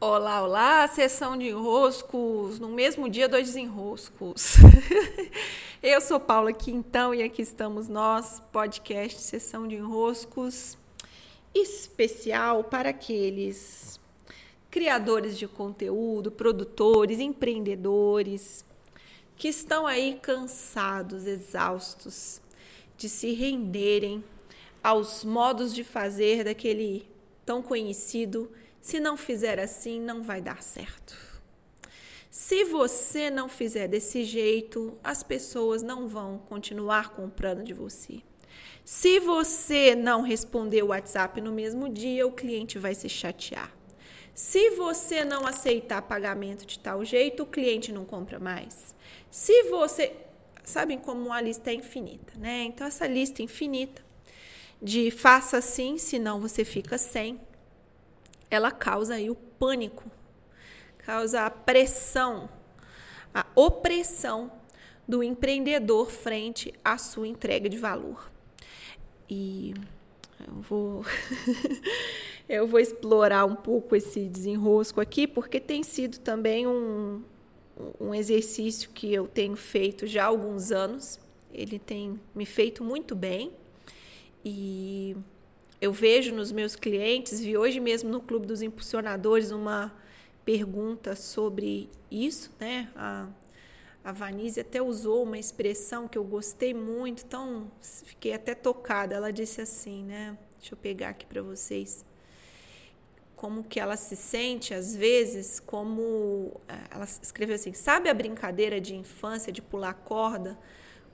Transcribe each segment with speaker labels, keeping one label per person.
Speaker 1: Olá, olá, sessão de enroscos, no mesmo dia dois desenroscos. Eu sou Paula Quintão e aqui estamos nós, podcast Sessão de Enroscos, especial para aqueles criadores de conteúdo, produtores, empreendedores que estão aí cansados, exaustos de se renderem aos modos de fazer daquele tão conhecido se não fizer assim, não vai dar certo. Se você não fizer desse jeito, as pessoas não vão continuar comprando de você. Se você não responder o WhatsApp no mesmo dia, o cliente vai se chatear. Se você não aceitar pagamento de tal jeito, o cliente não compra mais. Se você. Sabem como a lista é infinita, né? Então, essa lista infinita de faça assim, senão você fica sem ela causa aí o pânico, causa a pressão, a opressão do empreendedor frente à sua entrega de valor. E eu vou eu vou explorar um pouco esse desenrosco aqui, porque tem sido também um, um exercício que eu tenho feito já há alguns anos. Ele tem me feito muito bem e eu vejo nos meus clientes, vi hoje mesmo no Clube dos Impulsionadores uma pergunta sobre isso, né? A, a Vanise até usou uma expressão que eu gostei muito, então fiquei até tocada. Ela disse assim, né? Deixa eu pegar aqui para vocês. Como que ela se sente às vezes, como eh, ela escreveu assim: "Sabe a brincadeira de infância de pular corda?"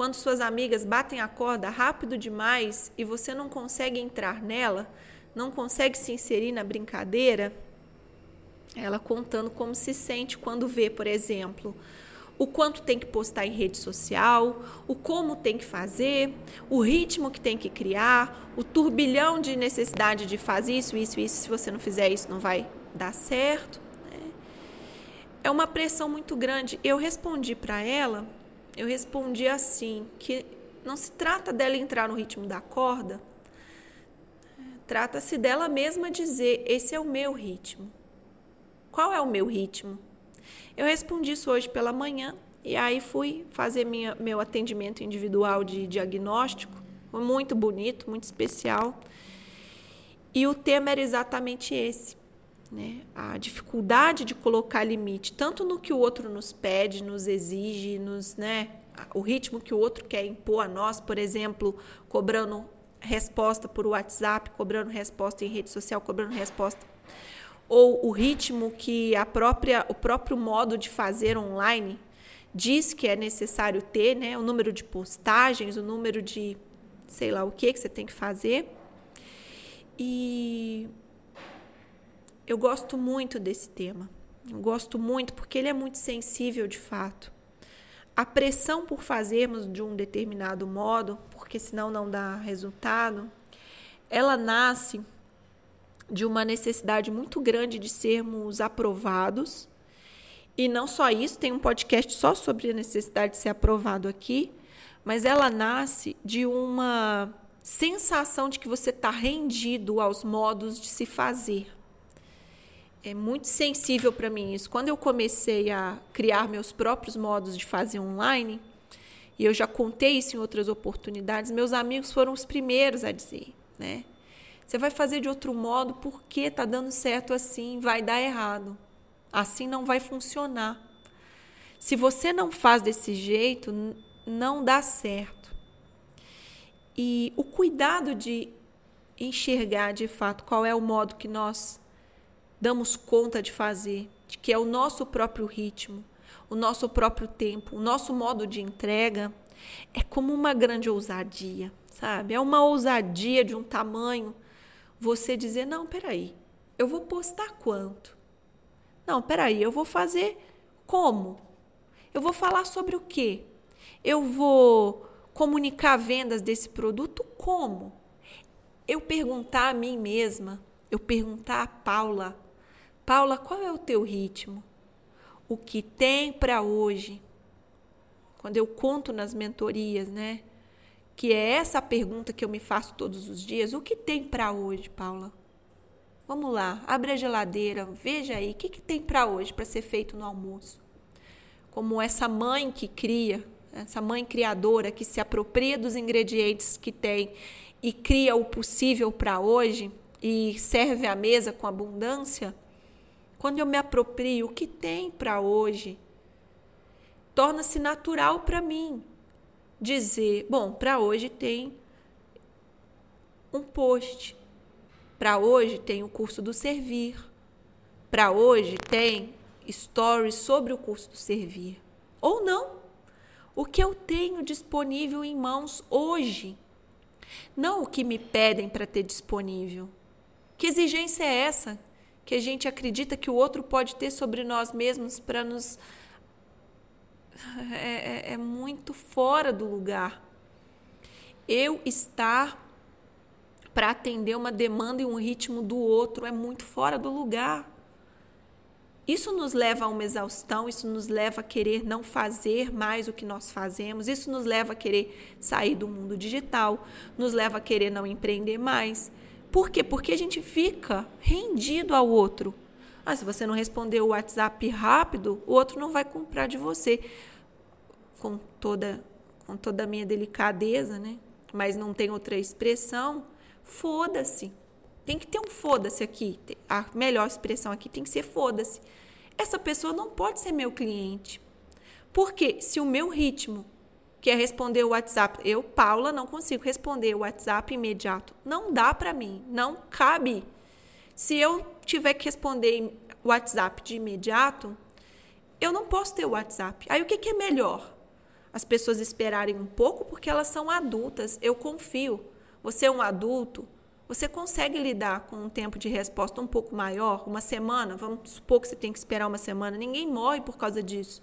Speaker 1: Quando suas amigas batem a corda rápido demais e você não consegue entrar nela, não consegue se inserir na brincadeira, ela contando como se sente quando vê, por exemplo, o quanto tem que postar em rede social, o como tem que fazer, o ritmo que tem que criar, o turbilhão de necessidade de fazer isso, isso, isso. Se você não fizer isso, não vai dar certo. Né? É uma pressão muito grande. Eu respondi para ela eu respondi assim, que não se trata dela entrar no ritmo da corda, trata-se dela mesma dizer: esse é o meu ritmo. Qual é o meu ritmo? Eu respondi isso hoje pela manhã e aí fui fazer minha, meu atendimento individual de diagnóstico. Muito bonito, muito especial. E o tema era exatamente esse. Né? A dificuldade de colocar limite, tanto no que o outro nos pede, nos exige, nos, né? o ritmo que o outro quer impor a nós, por exemplo, cobrando resposta por WhatsApp, cobrando resposta em rede social, cobrando resposta ou o ritmo que a própria o próprio modo de fazer online diz que é necessário ter, né? O número de postagens, o número de sei lá o que que você tem que fazer. E eu gosto muito desse tema. Eu gosto muito porque ele é muito sensível de fato. A pressão por fazermos de um determinado modo, porque senão não dá resultado, ela nasce de uma necessidade muito grande de sermos aprovados. E não só isso, tem um podcast só sobre a necessidade de ser aprovado aqui, mas ela nasce de uma sensação de que você está rendido aos modos de se fazer é muito sensível para mim isso. Quando eu comecei a criar meus próprios modos de fazer online, e eu já contei isso em outras oportunidades, meus amigos foram os primeiros a dizer, né? Você vai fazer de outro modo porque está dando certo assim, vai dar errado. Assim não vai funcionar. Se você não faz desse jeito, não dá certo. E o cuidado de enxergar de fato qual é o modo que nós damos conta de fazer, de que é o nosso próprio ritmo, o nosso próprio tempo, o nosso modo de entrega, é como uma grande ousadia, sabe? É uma ousadia de um tamanho você dizer: não, peraí, eu vou postar quanto? Não, peraí, eu vou fazer como? Eu vou falar sobre o quê? Eu vou comunicar vendas desse produto como? Eu perguntar a mim mesma, eu perguntar a Paula, Paula, qual é o teu ritmo? O que tem para hoje? Quando eu conto nas mentorias, né? Que é essa pergunta que eu me faço todos os dias. O que tem para hoje, Paula? Vamos lá, abre a geladeira, veja aí o que, que tem para hoje para ser feito no almoço. Como essa mãe que cria, essa mãe criadora que se apropria dos ingredientes que tem e cria o possível para hoje e serve a mesa com abundância. Quando eu me aproprio o que tem para hoje, torna-se natural para mim dizer: bom, para hoje tem um post para hoje tem o curso do Servir. Para hoje tem stories sobre o curso do Servir. Ou não. O que eu tenho disponível em mãos hoje. Não o que me pedem para ter disponível. Que exigência é essa que a gente acredita que o outro pode ter sobre nós mesmos para nos. É, é, é muito fora do lugar. Eu estar para atender uma demanda e um ritmo do outro é muito fora do lugar. Isso nos leva a uma exaustão, isso nos leva a querer não fazer mais o que nós fazemos, isso nos leva a querer sair do mundo digital, nos leva a querer não empreender mais. Por quê? Porque a gente fica rendido ao outro. Ah, se você não responder o WhatsApp rápido, o outro não vai comprar de você. Com toda, com toda a minha delicadeza, né? Mas não tem outra expressão. Foda-se. Tem que ter um foda-se aqui. A melhor expressão aqui tem que ser foda-se. Essa pessoa não pode ser meu cliente. Porque se o meu ritmo, que é responder o WhatsApp, eu, Paula, não consigo responder o WhatsApp imediato. Não dá para mim, não cabe. Se eu tiver que responder o WhatsApp de imediato, eu não posso ter o WhatsApp. Aí o que, que é melhor? As pessoas esperarem um pouco porque elas são adultas. Eu confio. Você é um adulto, você consegue lidar com um tempo de resposta um pouco maior, uma semana, vamos supor que você tem que esperar uma semana, ninguém morre por causa disso.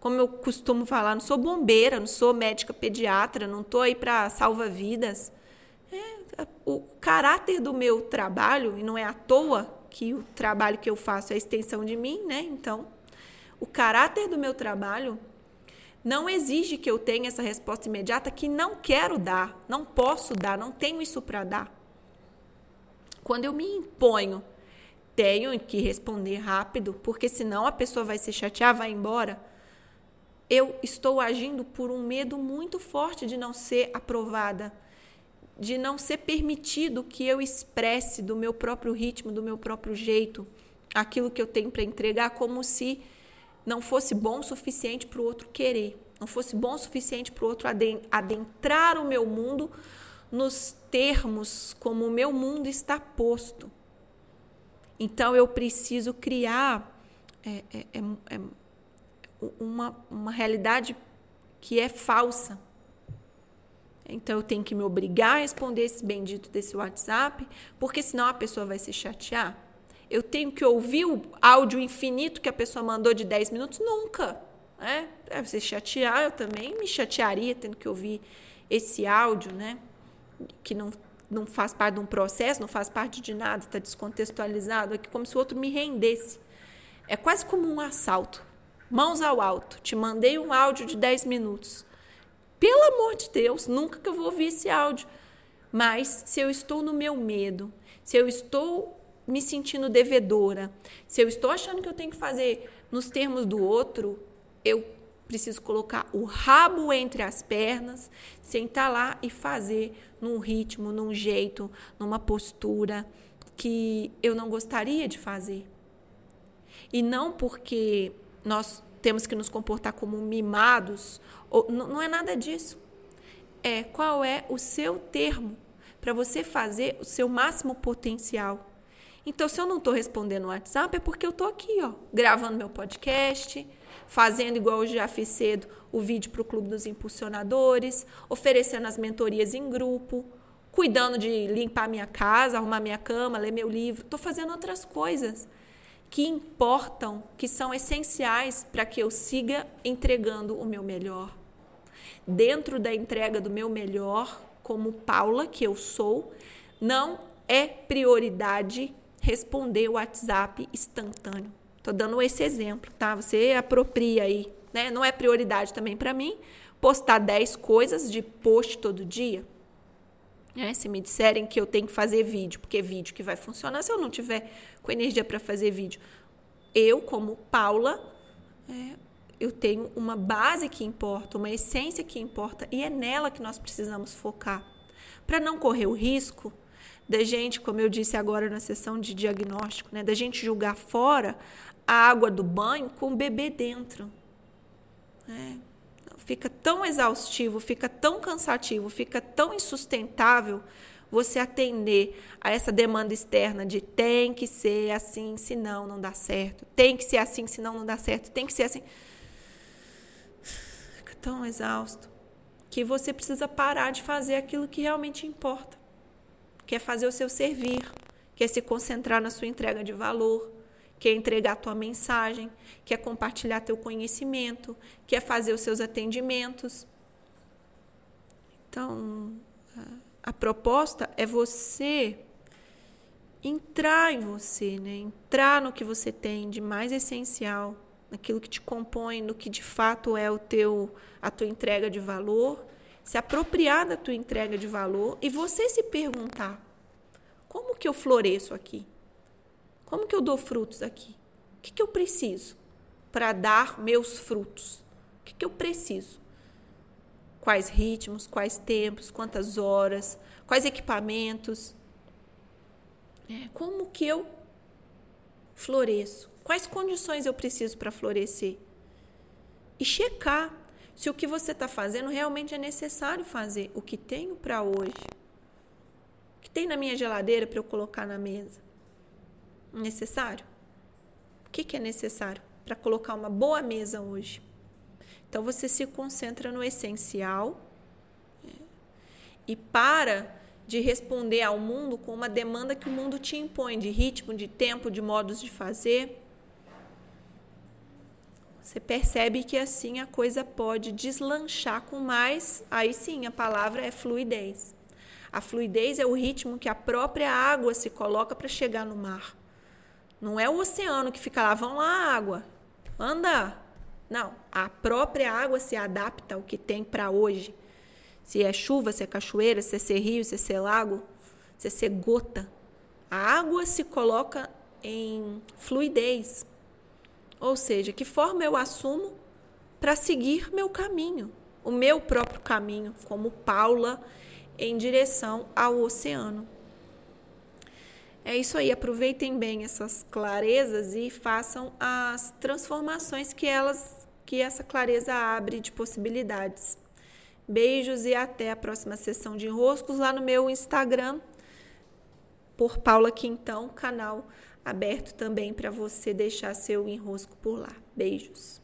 Speaker 1: Como eu costumo falar, não sou bombeira, não sou médica pediatra, não estou aí para salvar vidas. É, o caráter do meu trabalho, e não é à toa que o trabalho que eu faço é a extensão de mim, né? Então, o caráter do meu trabalho não exige que eu tenha essa resposta imediata que não quero dar, não posso dar, não tenho isso para dar. Quando eu me imponho, tenho que responder rápido, porque senão a pessoa vai se chatear, vai embora. Eu estou agindo por um medo muito forte de não ser aprovada, de não ser permitido que eu expresse do meu próprio ritmo, do meu próprio jeito, aquilo que eu tenho para entregar, como se não fosse bom o suficiente para o outro querer, não fosse bom o suficiente para o outro adentrar o meu mundo nos termos como o meu mundo está posto. Então eu preciso criar é, é, é, é uma, uma realidade que é falsa. Então eu tenho que me obrigar a responder esse bendito desse WhatsApp, porque senão a pessoa vai se chatear eu tenho que ouvir o áudio infinito que a pessoa mandou de 10 minutos? Nunca. Né? Deve se chatear, eu também me chatearia tendo que ouvir esse áudio, né? Que não, não faz parte de um processo, não faz parte de nada, está descontextualizado, é como se o outro me rendesse. É quase como um assalto. Mãos ao alto, te mandei um áudio de 10 minutos. Pelo amor de Deus, nunca que eu vou ouvir esse áudio. Mas se eu estou no meu medo, se eu estou me sentindo devedora, se eu estou achando que eu tenho que fazer nos termos do outro, eu preciso colocar o rabo entre as pernas, sentar lá e fazer num ritmo, num jeito, numa postura que eu não gostaria de fazer. E não porque nós temos que nos comportar como mimados, ou, não é nada disso. É qual é o seu termo para você fazer o seu máximo potencial. Então, se eu não estou respondendo no WhatsApp, é porque eu estou aqui, ó, gravando meu podcast, fazendo igual eu já fiz cedo o vídeo para o Clube dos Impulsionadores, oferecendo as mentorias em grupo, cuidando de limpar minha casa, arrumar minha cama, ler meu livro. Estou fazendo outras coisas que importam, que são essenciais para que eu siga entregando o meu melhor. Dentro da entrega do meu melhor, como Paula, que eu sou, não é prioridade responder o WhatsApp instantâneo. Estou dando esse exemplo, tá? Você apropria aí, né? Não é prioridade também para mim postar 10 coisas de post todo dia. Né? Se me disserem que eu tenho que fazer vídeo, porque é vídeo que vai funcionar se eu não tiver com energia para fazer vídeo. Eu, como Paula, é, eu tenho uma base que importa, uma essência que importa, e é nela que nós precisamos focar. Para não correr o risco da gente, como eu disse agora na sessão de diagnóstico, né, da gente julgar fora a água do banho com o bebê dentro. É, fica tão exaustivo, fica tão cansativo, fica tão insustentável você atender a essa demanda externa de tem que ser assim, senão não dá certo. Tem que ser assim, senão não dá certo. Tem que ser assim. Fica tão exausto que você precisa parar de fazer aquilo que realmente importa. Que é fazer o seu servir, que é se concentrar na sua entrega de valor, que é entregar a tua mensagem, que é compartilhar teu conhecimento, que é fazer os seus atendimentos. Então, a proposta é você entrar em você, né? Entrar no que você tem de mais essencial, naquilo que te compõe, no que de fato é o teu a tua entrega de valor, se apropriar da tua entrega de valor e você se perguntar: como que eu floresço aqui? Como que eu dou frutos aqui? O que, que eu preciso para dar meus frutos? O que, que eu preciso? Quais ritmos, quais tempos, quantas horas, quais equipamentos? É, como que eu floresço? Quais condições eu preciso para florescer? E checar se o que você está fazendo realmente é necessário fazer. O que tenho para hoje? O que tem na minha geladeira para eu colocar na mesa? Necessário? O que, que é necessário para colocar uma boa mesa hoje? Então você se concentra no essencial né? e para de responder ao mundo com uma demanda que o mundo te impõe de ritmo, de tempo, de modos de fazer. Você percebe que assim a coisa pode deslanchar com mais, aí sim a palavra é fluidez. A fluidez é o ritmo que a própria água se coloca para chegar no mar. Não é o oceano que fica lá, vão lá água, anda. Não, a própria água se adapta ao que tem para hoje. Se é chuva, se é cachoeira, se é ser rio, se é ser lago, se é ser gota. A água se coloca em fluidez. Ou seja, que forma eu assumo para seguir meu caminho, o meu próprio caminho, como Paula, em direção ao oceano. É isso aí, aproveitem bem essas clarezas e façam as transformações que elas que essa clareza abre de possibilidades. Beijos e até a próxima sessão de enroscos lá no meu Instagram por Paula Quintão, canal aberto também para você deixar seu enrosco por lá. Beijos.